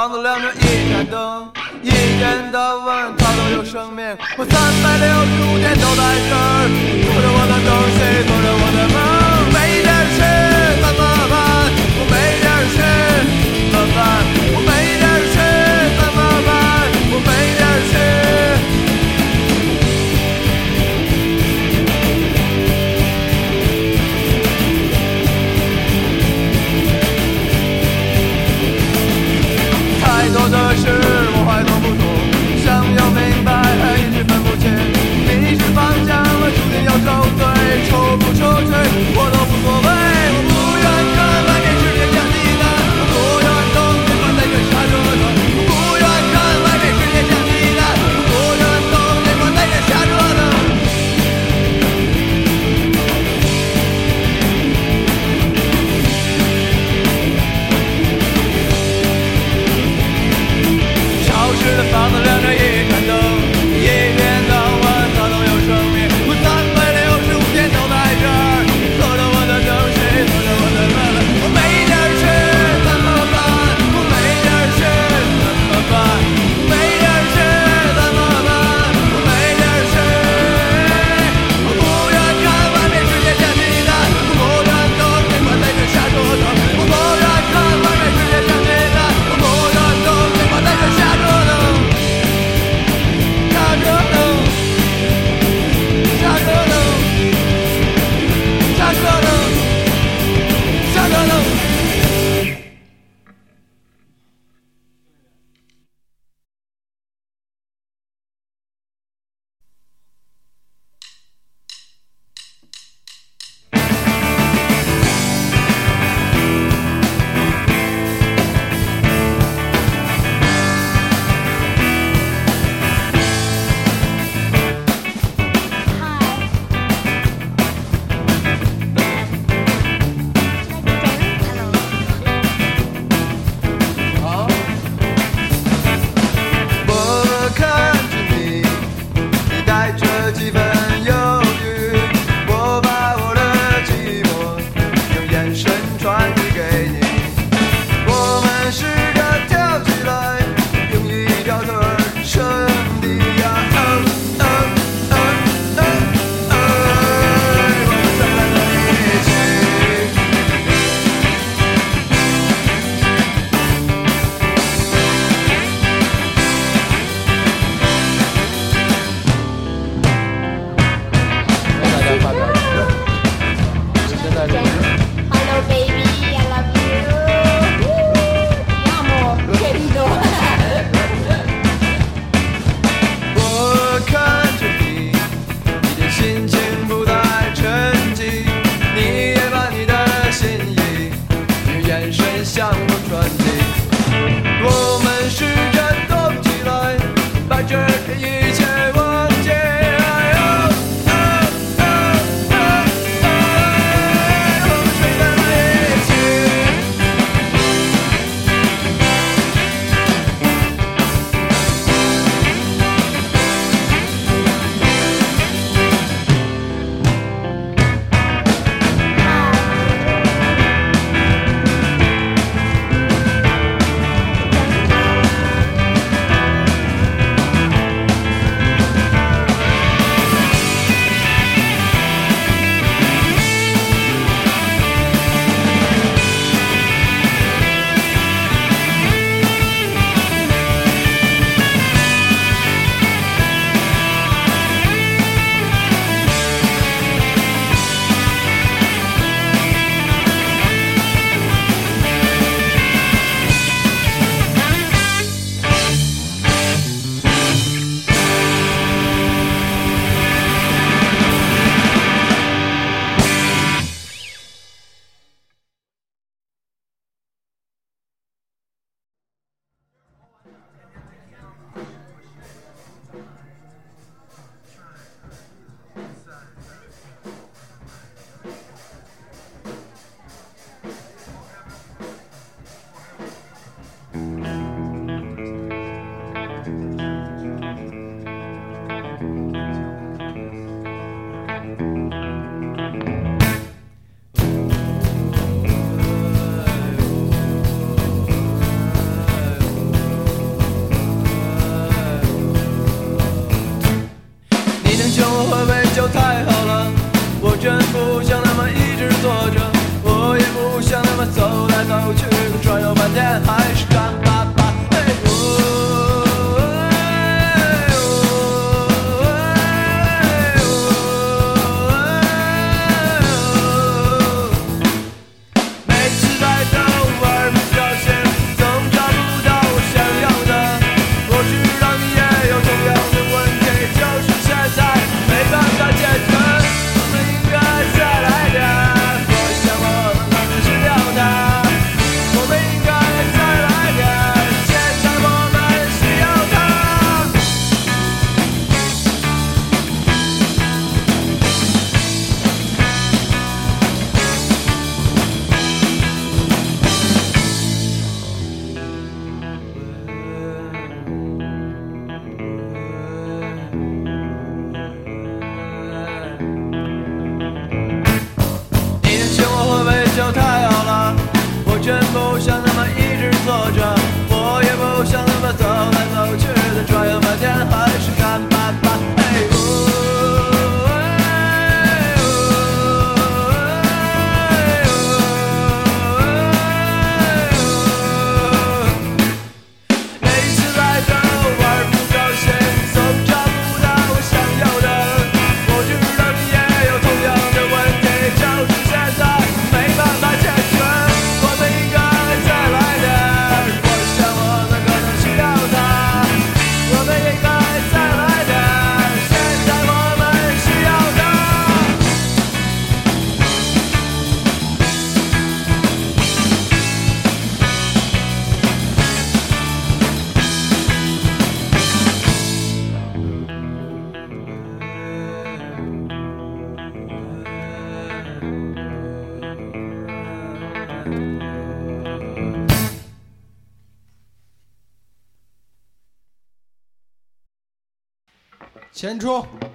房子亮着一盏灯，一人的吻，它都有生命。我三百六十五天都在这儿，做着我的东西，做着我的梦。前出。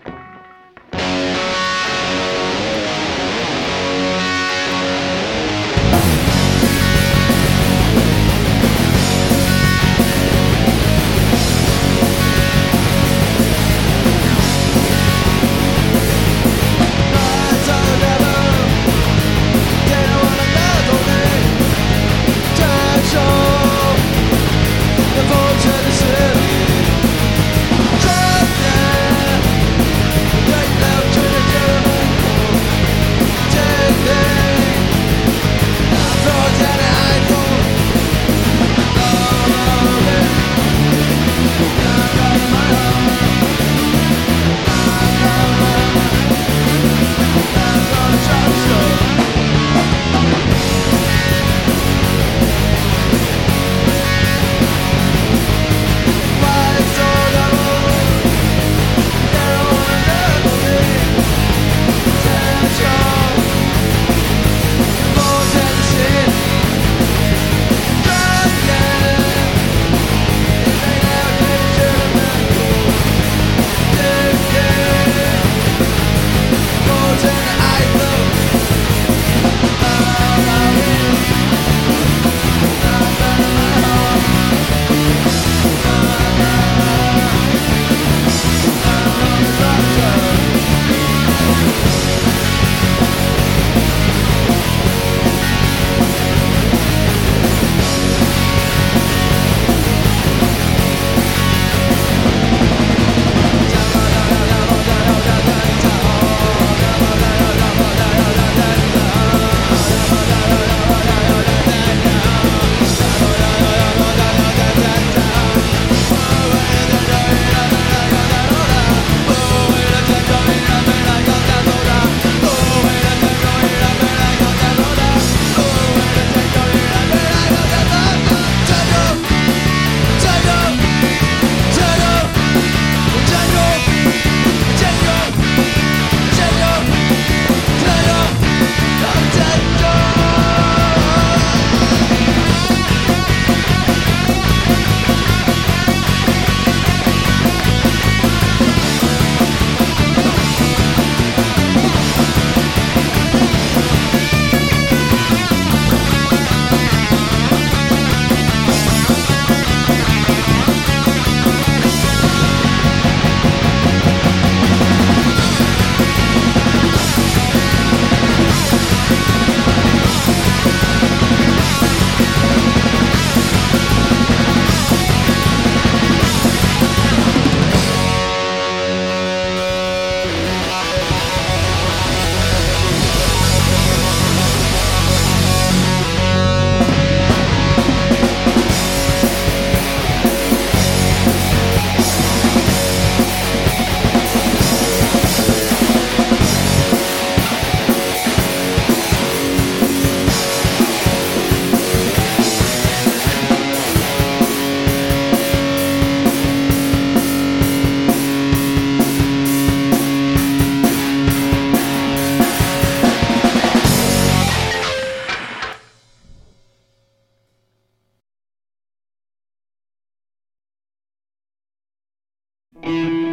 Mm-hmm.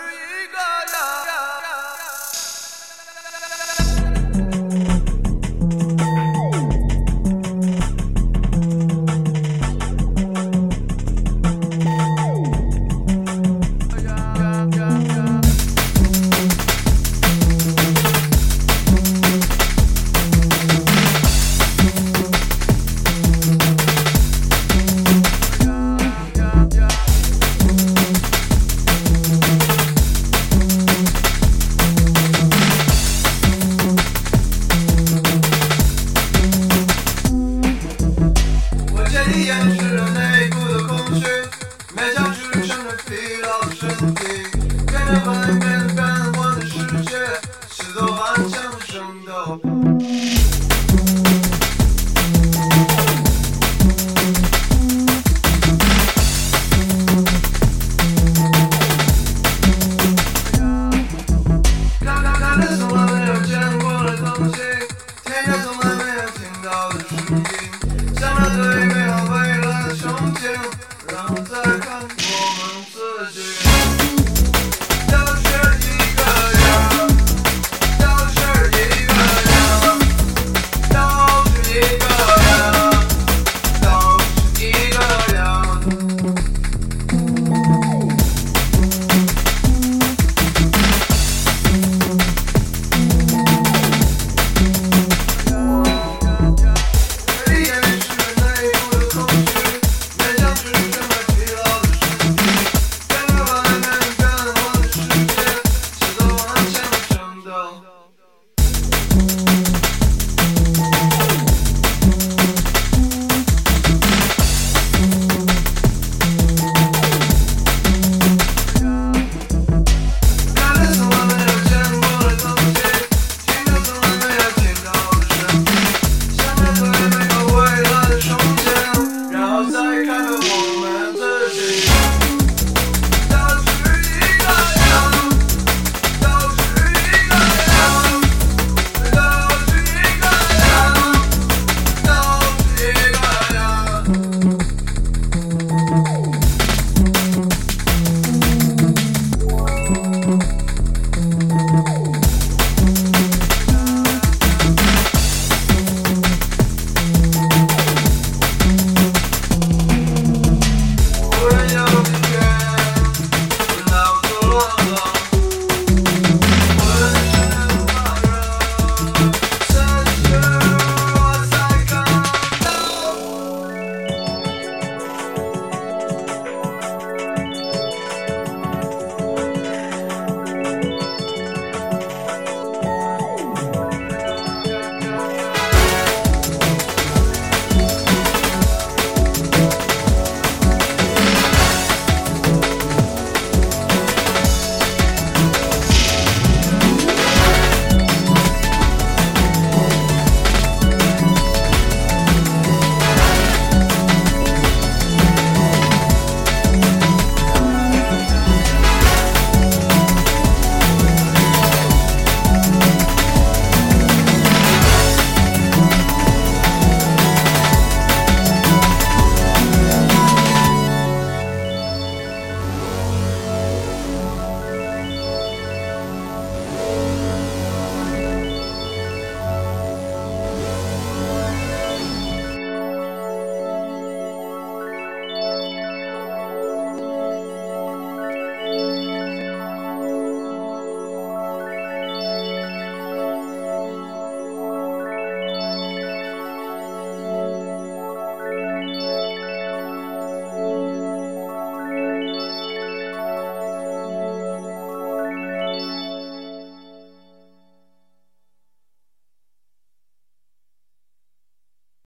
是一个人。